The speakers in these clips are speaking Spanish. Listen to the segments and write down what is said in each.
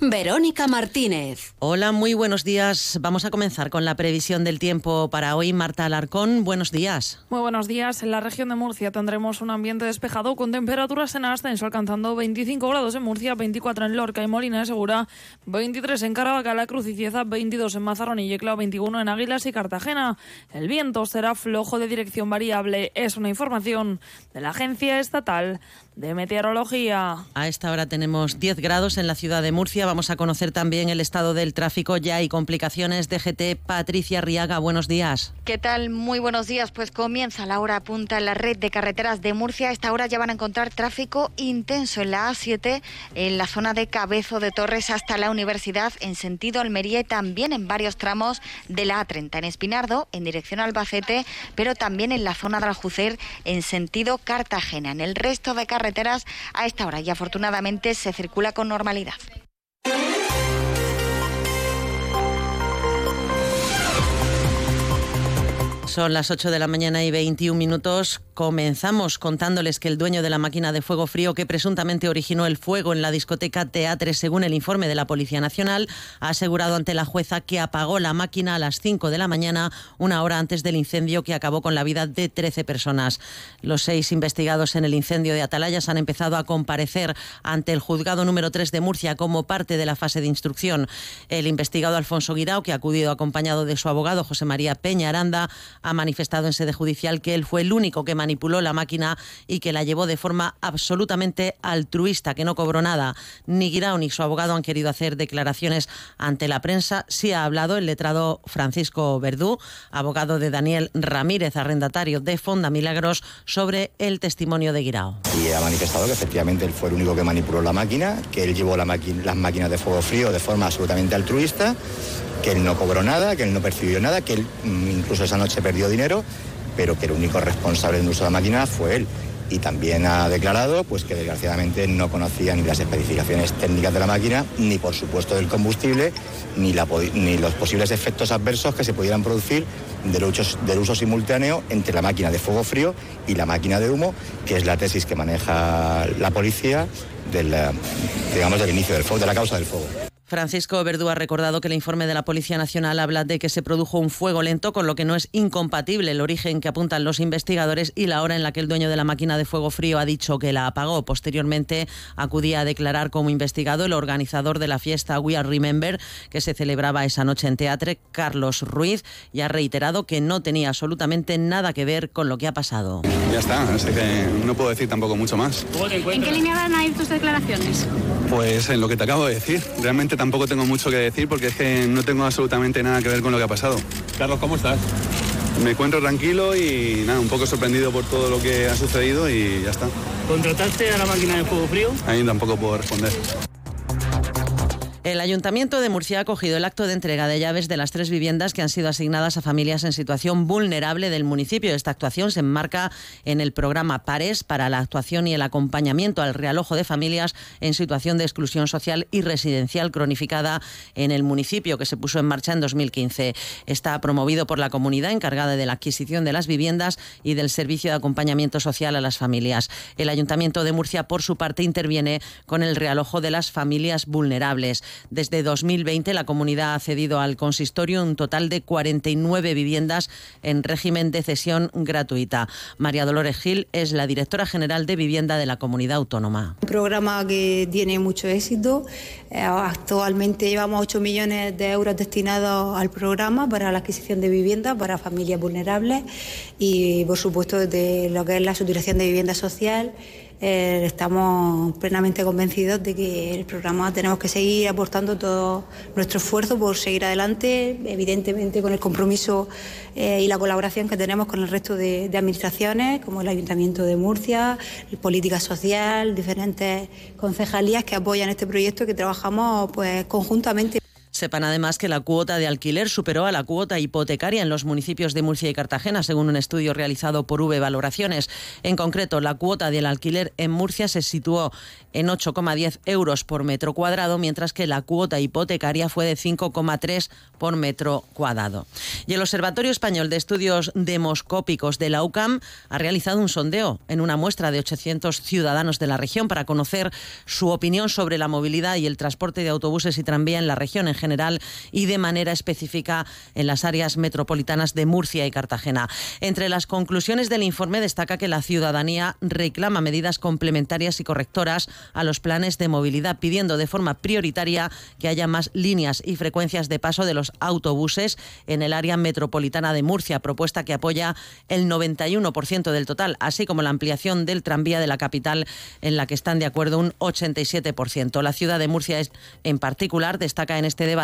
Verónica Martínez. Hola, muy buenos días. Vamos a comenzar con la previsión del tiempo para hoy. Marta Alarcón, buenos días. Muy buenos días. En la región de Murcia tendremos un ambiente despejado con temperaturas en ascenso alcanzando 25 grados en Murcia, 24 en Lorca y Molina de Segura, 23 en Caravaca, La Cruz y Cieza, 22 en Mazarrón y Yecla, 21 en Águilas y Cartagena. El viento será flojo de dirección variable. Es una información de la Agencia Estatal de Meteorología. A esta hora tenemos 10 grados en la ciudad de Murcia. Vamos a conocer también el estado del tráfico. Ya hay complicaciones. DGT, Patricia Riaga, buenos días. ¿Qué tal? Muy buenos días. Pues comienza la hora punta en la red de carreteras de Murcia. A esta hora ya van a encontrar tráfico intenso en la A7, en la zona de Cabezo de Torres hasta la Universidad, en sentido Almería y también en varios tramos de la A30, en Espinardo, en dirección Albacete, pero también en la zona de Aljucer, en sentido Cartagena. En el resto de carreteras a esta hora y afortunadamente se circula con normalidad. Son las 8 de la mañana y 21 minutos. Comenzamos contándoles que el dueño de la máquina de fuego frío que presuntamente originó el fuego en la discoteca Teatre, según el informe de la Policía Nacional, ha asegurado ante la jueza que apagó la máquina a las 5 de la mañana, una hora antes del incendio que acabó con la vida de 13 personas. Los seis investigados en el incendio de Atalayas han empezado a comparecer ante el juzgado número 3 de Murcia como parte de la fase de instrucción. El investigado Alfonso Guirao, que ha acudido acompañado de su abogado José María Peña Aranda, ha manifestado en sede judicial que él fue el único que manipuló la máquina y que la llevó de forma absolutamente altruista, que no cobró nada. Ni Guirao ni su abogado han querido hacer declaraciones ante la prensa. Sí ha hablado el letrado Francisco Verdú, abogado de Daniel Ramírez, arrendatario de Fonda Milagros, sobre el testimonio de Guirao. Y ha manifestado que efectivamente él fue el único que manipuló la máquina, que él llevó la las máquinas de fuego frío de forma absolutamente altruista que él no cobró nada, que él no percibió nada, que él mm, incluso esa noche perdió dinero, pero que el único responsable del uso de la máquina fue él. Y también ha declarado pues, que desgraciadamente no conocía ni las especificaciones técnicas de la máquina, ni por supuesto del combustible, ni, los posibles efectos adversos que se pudieran producir del uso, simultáneo entre la máquina de fuego frío y la máquina de humo, que es la tesis que maneja la policía del, digamos, del inicio del fuego, de la causa del fuego. Francisco Verdú ha recordado que el informe de la Policía Nacional habla de que se produjo un fuego lento, con lo que no es incompatible el origen que apuntan los investigadores y la hora en la que el dueño de la máquina de fuego frío ha dicho que la apagó. Posteriormente acudía a declarar como investigado el organizador de la fiesta We Are Remember, que se celebraba esa noche en Teatre, Carlos Ruiz, y ha reiterado que no tenía absolutamente nada que ver con lo que ha pasado. Ya está, así que no puedo decir tampoco mucho más. ¿En qué línea van a ir tus declaraciones? Pues en lo que te acabo de decir. Realmente tampoco tengo mucho que decir porque es que no tengo absolutamente nada que ver con lo que ha pasado. Carlos, ¿cómo estás? Me encuentro tranquilo y nada, un poco sorprendido por todo lo que ha sucedido y ya está. ¿Contrataste a la máquina de fuego frío? Ahí tampoco puedo responder. El Ayuntamiento de Murcia ha acogido el acto de entrega de llaves de las tres viviendas que han sido asignadas a familias en situación vulnerable del municipio. Esta actuación se enmarca en el programa PARES para la actuación y el acompañamiento al realojo de familias en situación de exclusión social y residencial cronificada en el municipio, que se puso en marcha en 2015. Está promovido por la comunidad encargada de la adquisición de las viviendas y del servicio de acompañamiento social a las familias. El Ayuntamiento de Murcia, por su parte, interviene con el realojo de las familias vulnerables. Desde 2020 la comunidad ha cedido al consistorio un total de 49 viviendas en régimen de cesión gratuita. María Dolores Gil es la directora general de vivienda de la comunidad autónoma. Un programa que tiene mucho éxito. Eh, actualmente llevamos 8 millones de euros destinados al programa para la adquisición de vivienda para familias vulnerables y, por supuesto, de lo que es la saturación de vivienda social eh, estamos plenamente convencidos de que el programa tenemos que seguir aportando todo nuestro esfuerzo por seguir adelante, evidentemente con el compromiso eh, y la colaboración que tenemos con el resto de, de administraciones, como el Ayuntamiento de Murcia, Política Social, diferentes concejalías que apoyan este proyecto y que trabajamos pues conjuntamente. Sepan además que la cuota de alquiler superó a la cuota hipotecaria en los municipios de Murcia y Cartagena, según un estudio realizado por V Valoraciones. En concreto, la cuota del alquiler en Murcia se situó en 8,10 euros por metro cuadrado, mientras que la cuota hipotecaria fue de 5,3 por metro cuadrado. Y el Observatorio Español de Estudios Demoscópicos de la UCAM ha realizado un sondeo en una muestra de 800 ciudadanos de la región para conocer su opinión sobre la movilidad y el transporte de autobuses y tranvía en la región en general y de manera específica en las áreas metropolitanas de Murcia y Cartagena. Entre las conclusiones del informe destaca que la ciudadanía reclama medidas complementarias y correctoras a los planes de movilidad, pidiendo de forma prioritaria que haya más líneas y frecuencias de paso de los autobuses en el área metropolitana de Murcia, propuesta que apoya el 91% del total, así como la ampliación del tranvía de la capital, en la que están de acuerdo un 87%. La ciudad de Murcia, en particular, destaca en este debate,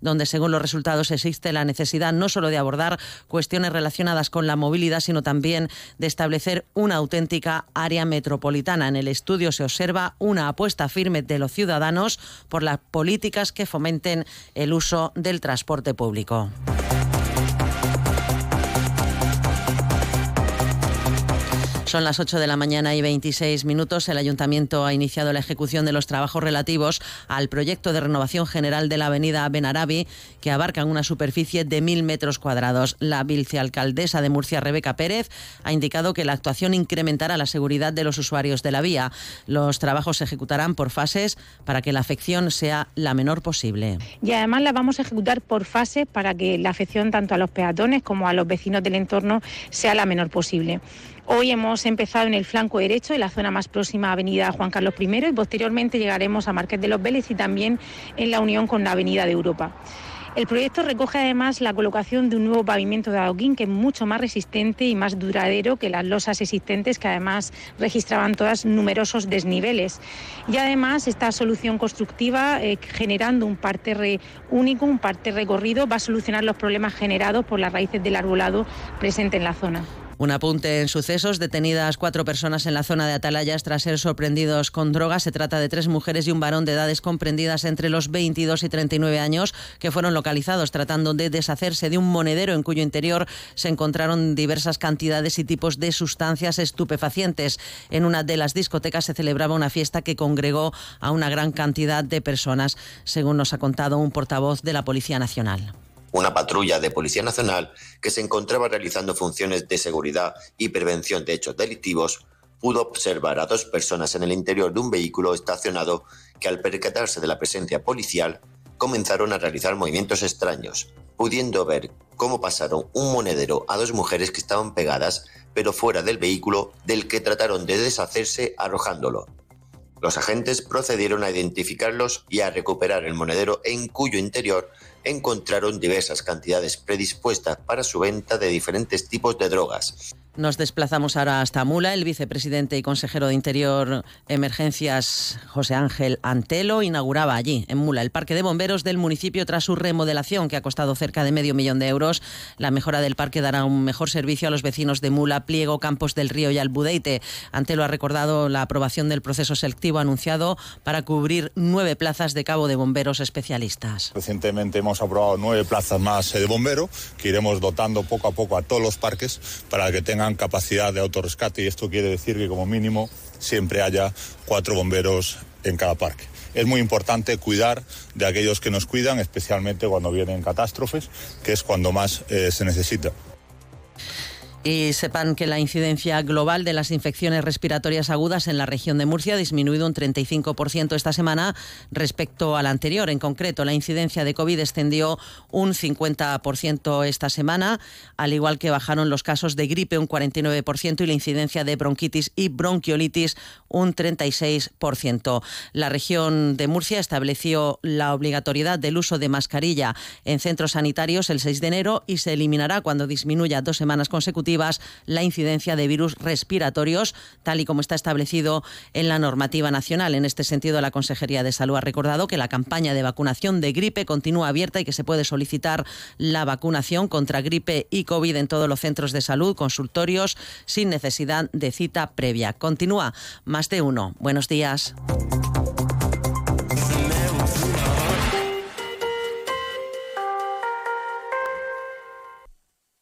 donde según los resultados existe la necesidad no solo de abordar cuestiones relacionadas con la movilidad, sino también de establecer una auténtica área metropolitana. En el estudio se observa una apuesta firme de los ciudadanos por las políticas que fomenten el uso del transporte público. Son las 8 de la mañana y 26 minutos. El ayuntamiento ha iniciado la ejecución de los trabajos relativos al proyecto de renovación general de la avenida Benarabi, que abarcan una superficie de mil metros cuadrados. La vicealcaldesa de Murcia, Rebeca Pérez, ha indicado que la actuación incrementará la seguridad de los usuarios de la vía. Los trabajos se ejecutarán por fases para que la afección sea la menor posible. Y además la vamos a ejecutar por fases para que la afección tanto a los peatones como a los vecinos del entorno sea la menor posible. Hoy hemos empezado en el flanco derecho, en la zona más próxima a Avenida Juan Carlos I, y posteriormente llegaremos a Marqués de los Vélez y también en la unión con la Avenida de Europa. El proyecto recoge además la colocación de un nuevo pavimento de adoquín que es mucho más resistente y más duradero que las losas existentes que además registraban todas numerosos desniveles. Y además esta solución constructiva eh, generando un parterre único, un parterre recorrido, va a solucionar los problemas generados por las raíces del arbolado presente en la zona. Un apunte en sucesos. Detenidas cuatro personas en la zona de Atalayas tras ser sorprendidos con drogas. Se trata de tres mujeres y un varón de edades comprendidas entre los 22 y 39 años que fueron localizados tratando de deshacerse de un monedero en cuyo interior se encontraron diversas cantidades y tipos de sustancias estupefacientes. En una de las discotecas se celebraba una fiesta que congregó a una gran cantidad de personas, según nos ha contado un portavoz de la Policía Nacional una patrulla de Policía Nacional que se encontraba realizando funciones de seguridad y prevención de hechos delictivos, pudo observar a dos personas en el interior de un vehículo estacionado que al percatarse de la presencia policial comenzaron a realizar movimientos extraños, pudiendo ver cómo pasaron un monedero a dos mujeres que estaban pegadas pero fuera del vehículo del que trataron de deshacerse arrojándolo. Los agentes procedieron a identificarlos y a recuperar el monedero en cuyo interior encontraron diversas cantidades predispuestas para su venta de diferentes tipos de drogas. Nos desplazamos ahora hasta Mula. El vicepresidente y consejero de Interior Emergencias, José Ángel Antelo, inauguraba allí, en Mula, el parque de bomberos del municipio tras su remodelación, que ha costado cerca de medio millón de euros. La mejora del parque dará un mejor servicio a los vecinos de Mula, Pliego, Campos del Río y Albudeite. Antelo ha recordado la aprobación del proceso selectivo anunciado para cubrir nueve plazas de cabo de bomberos especialistas. Recientemente hemos aprobado nueve plazas más de bombero, que iremos dotando poco a poco a todos los parques para que tengan capacidad de autorrescate y esto quiere decir que como mínimo siempre haya cuatro bomberos en cada parque. Es muy importante cuidar de aquellos que nos cuidan, especialmente cuando vienen catástrofes, que es cuando más eh, se necesita. Y sepan que la incidencia global de las infecciones respiratorias agudas en la región de Murcia ha disminuido un 35% esta semana respecto a la anterior. En concreto, la incidencia de COVID descendió un 50% esta semana, al igual que bajaron los casos de gripe un 49% y la incidencia de bronquitis y bronquiolitis un 36%. La región de Murcia estableció la obligatoriedad del uso de mascarilla en centros sanitarios el 6 de enero y se eliminará cuando disminuya dos semanas consecutivas la incidencia de virus respiratorios, tal y como está establecido en la normativa nacional. En este sentido, la Consejería de Salud ha recordado que la campaña de vacunación de gripe continúa abierta y que se puede solicitar la vacunación contra gripe y COVID en todos los centros de salud, consultorios, sin necesidad de cita previa. Continúa más de uno. Buenos días.